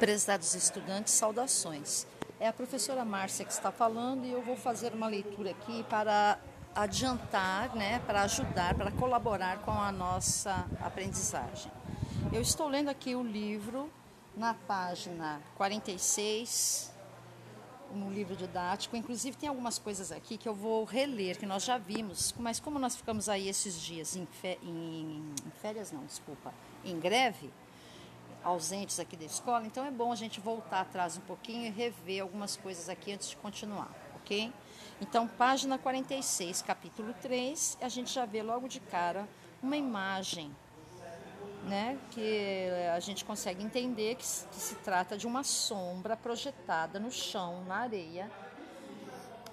Prezados estudantes, saudações. É a professora Márcia que está falando e eu vou fazer uma leitura aqui para adiantar, né, para ajudar, para colaborar com a nossa aprendizagem. Eu estou lendo aqui o livro na página 46, no livro didático. Inclusive, tem algumas coisas aqui que eu vou reler, que nós já vimos, mas como nós ficamos aí esses dias em, férias, não, desculpa, em greve ausentes aqui da escola, então é bom a gente voltar atrás um pouquinho e rever algumas coisas aqui antes de continuar, ok? Então, página 46, capítulo 3, a gente já vê logo de cara uma imagem, né, que a gente consegue entender que, que se trata de uma sombra projetada no chão, na areia.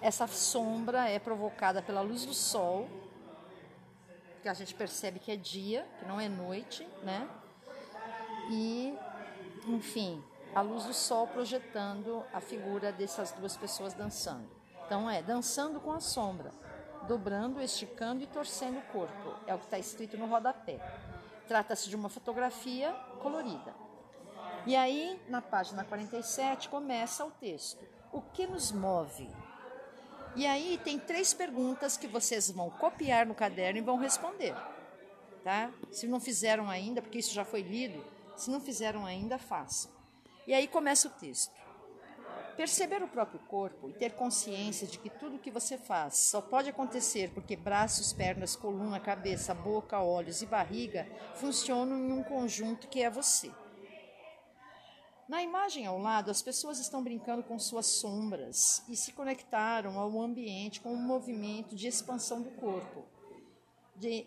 Essa sombra é provocada pela luz do sol, que a gente percebe que é dia, que não é noite, né? E, enfim, a luz do sol projetando a figura dessas duas pessoas dançando. Então é dançando com a sombra, dobrando, esticando e torcendo o corpo. É o que está escrito no rodapé. Trata-se de uma fotografia colorida. E aí, na página 47, começa o texto. O que nos move? E aí tem três perguntas que vocês vão copiar no caderno e vão responder. Tá? Se não fizeram ainda, porque isso já foi lido, se não fizeram ainda, façam. E aí começa o texto. Perceber o próprio corpo e ter consciência de que tudo o que você faz só pode acontecer porque braços, pernas, coluna, cabeça, boca, olhos e barriga funcionam em um conjunto que é você. Na imagem ao lado, as pessoas estão brincando com suas sombras e se conectaram ao ambiente com um movimento de expansão do corpo, de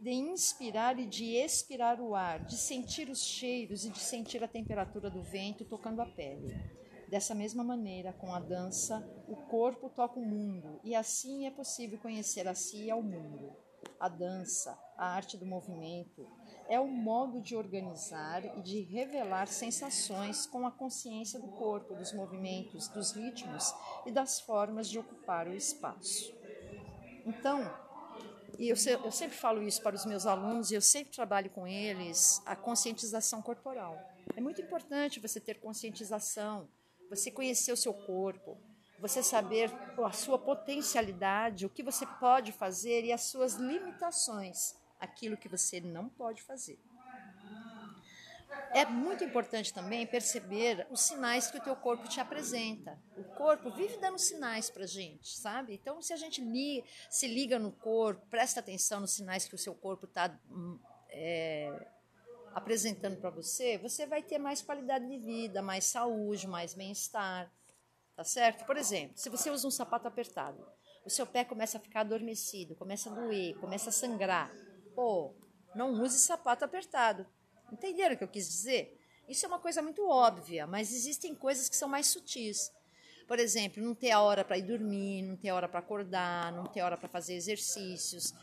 de inspirar e de expirar o ar, de sentir os cheiros e de sentir a temperatura do vento tocando a pele. Dessa mesma maneira, com a dança, o corpo toca o mundo e assim é possível conhecer a si e ao mundo. A dança, a arte do movimento, é o modo de organizar e de revelar sensações com a consciência do corpo, dos movimentos, dos ritmos e das formas de ocupar o espaço. Então, e eu, eu sempre falo isso para os meus alunos e eu sempre trabalho com eles, a conscientização corporal. É muito importante você ter conscientização, você conhecer o seu corpo, você saber a sua potencialidade, o que você pode fazer e as suas limitações, aquilo que você não pode fazer. É muito importante também perceber os sinais que o teu corpo te apresenta. O corpo vive dando sinais para gente, sabe? Então, se a gente li, se liga no corpo, presta atenção nos sinais que o seu corpo está hum, é, apresentando para você, você vai ter mais qualidade de vida, mais saúde, mais bem-estar, tá certo? Por exemplo, se você usa um sapato apertado, o seu pé começa a ficar adormecido, começa a doer, começa a sangrar. Pô, não use sapato apertado Entenderam o que eu quis dizer? Isso é uma coisa muito óbvia, mas existem coisas que são mais sutis. Por exemplo, não ter a hora para ir dormir, não ter hora para acordar, não ter hora para fazer exercícios.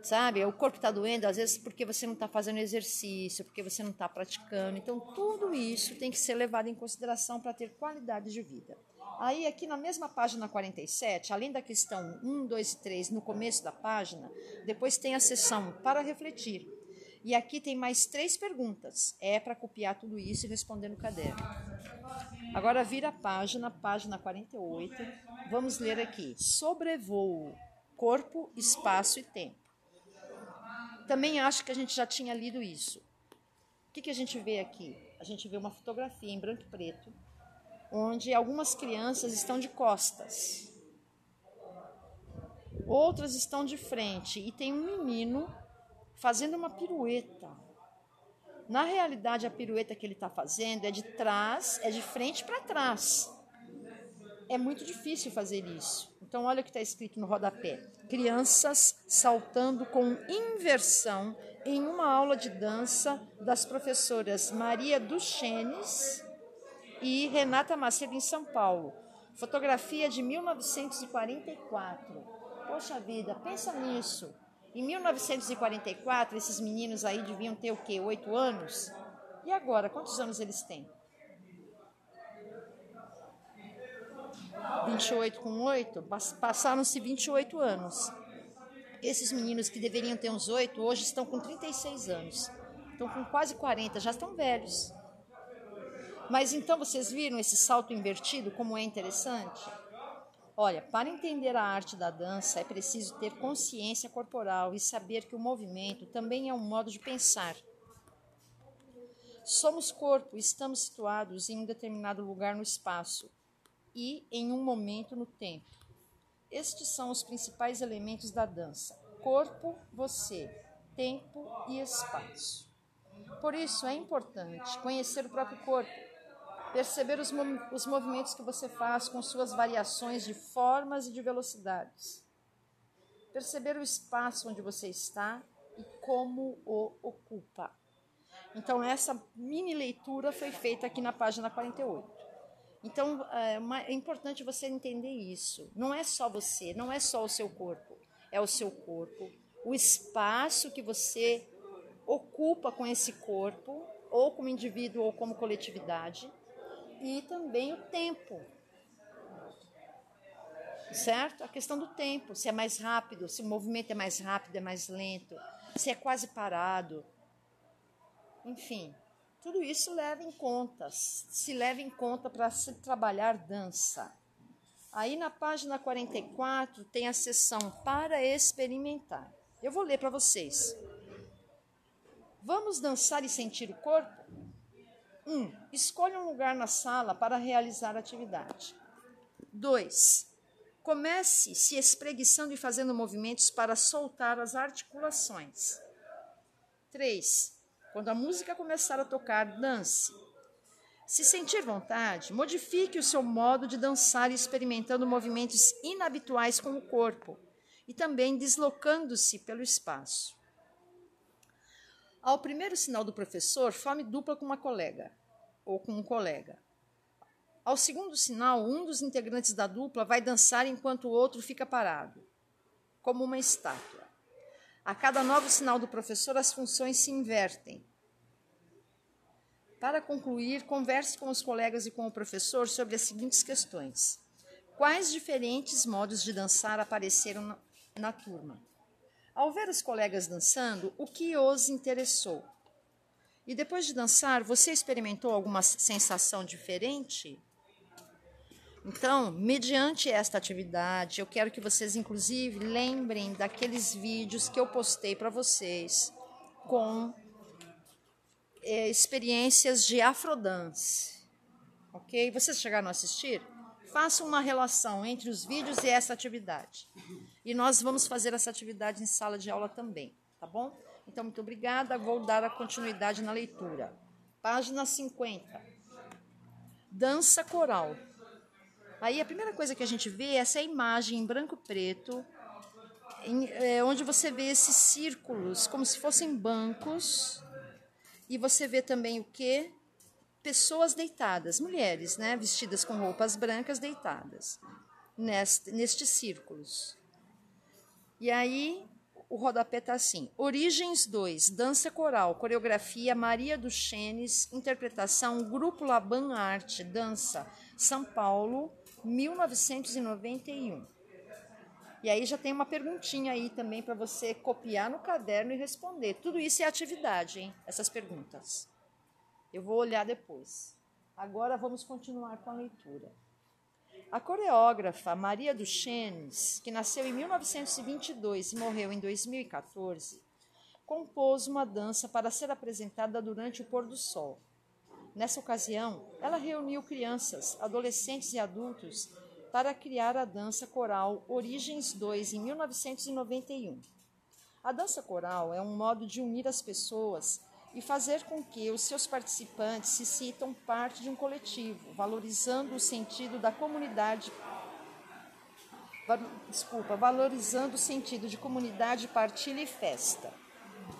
Sabe? O corpo está doendo, às vezes, porque você não está fazendo exercício, porque você não está praticando. Então, tudo isso tem que ser levado em consideração para ter qualidade de vida. Aí, aqui na mesma página 47, além da questão 1, 2 e 3, no começo da página, depois tem a seção para refletir e aqui tem mais três perguntas. É para copiar tudo isso e responder no caderno. Agora vira a página, página 48. Vamos ler aqui. Sobrevoo, corpo, espaço e tempo. Também acho que a gente já tinha lido isso. O que, que a gente vê aqui? A gente vê uma fotografia em branco e preto, onde algumas crianças estão de costas, outras estão de frente, e tem um menino fazendo uma pirueta. Na realidade, a pirueta que ele está fazendo é de trás, é de frente para trás. É muito difícil fazer isso. Então, olha o que está escrito no rodapé: crianças saltando com inversão em uma aula de dança das professoras Maria Duchenes e Renata Macedo, em São Paulo. Fotografia de 1944. Poxa vida, pensa nisso. Em 1944, esses meninos aí deviam ter o quê? Oito anos? E agora, quantos anos eles têm? 28 com 8? Passaram-se 28 anos. Esses meninos que deveriam ter uns 8, hoje estão com 36 anos. Estão com quase 40, já estão velhos. Mas então vocês viram esse salto invertido como é interessante? Olha, para entender a arte da dança é preciso ter consciência corporal e saber que o movimento também é um modo de pensar. Somos corpo, estamos situados em um determinado lugar no espaço e em um momento no tempo. Estes são os principais elementos da dança: corpo, você, tempo e espaço. Por isso é importante conhecer o próprio corpo, perceber os, os movimentos que você faz com suas variações de formas e de velocidades, perceber o espaço onde você está e como o ocupa. Então, essa mini leitura foi feita aqui na página 48. Então, é, é importante você entender isso. Não é só você, não é só o seu corpo, é o seu corpo, o espaço que você ocupa com esse corpo, ou como indivíduo ou como coletividade, e também o tempo. Certo? A questão do tempo, se é mais rápido, se o movimento é mais rápido, é mais lento, se é quase parado. Enfim, tudo isso leva em conta, se leva em conta para se trabalhar dança. Aí na página 44 tem a seção para experimentar. Eu vou ler para vocês. Vamos dançar e sentir o corpo? 1. Um, escolha um lugar na sala para realizar a atividade. 2. Comece se espreguiçando e fazendo movimentos para soltar as articulações. 3. Quando a música começar a tocar, dance. Se sentir vontade, modifique o seu modo de dançar experimentando movimentos inabituais com o corpo e também deslocando-se pelo espaço. Ao primeiro sinal do professor, forme dupla com uma colega ou com um colega. Ao segundo sinal, um dos integrantes da dupla vai dançar enquanto o outro fica parado, como uma estátua. A cada novo sinal do professor, as funções se invertem. Para concluir, converse com os colegas e com o professor sobre as seguintes questões: Quais diferentes modos de dançar apareceram na, na turma? Ao ver os colegas dançando, o que os interessou? E depois de dançar, você experimentou alguma sensação diferente? Então, mediante esta atividade, eu quero que vocês, inclusive, lembrem daqueles vídeos que eu postei para vocês com é, experiências de afrodance. Ok? Vocês chegaram a assistir? Façam uma relação entre os vídeos e essa atividade. E nós vamos fazer essa atividade em sala de aula também, tá bom? Então, muito obrigada. Vou dar a continuidade na leitura. Página 50. Dança coral. Aí a primeira coisa que a gente vê é essa imagem em branco e preto, em, é, onde você vê esses círculos como se fossem bancos. E você vê também o que? Pessoas deitadas, mulheres, né? Vestidas com roupas brancas deitadas, neste, nestes círculos. E aí o rodapé tá assim: Origens 2, dança coral, coreografia Maria do Chenes, interpretação Grupo Laban Arte, dança, São Paulo, 1991. E aí já tem uma perguntinha aí também para você copiar no caderno e responder. Tudo isso é atividade, hein? Essas perguntas. Eu vou olhar depois. Agora vamos continuar com a leitura. A coreógrafa Maria Duchenes, que nasceu em 1922 e morreu em 2014, compôs uma dança para ser apresentada durante o pôr do sol. Nessa ocasião, ela reuniu crianças, adolescentes e adultos para criar a dança coral Origens 2 em 1991. A dança coral é um modo de unir as pessoas e fazer com que os seus participantes se sintam parte de um coletivo, valorizando o sentido da comunidade. Desculpa, valorizando o sentido de comunidade, partilha e festa.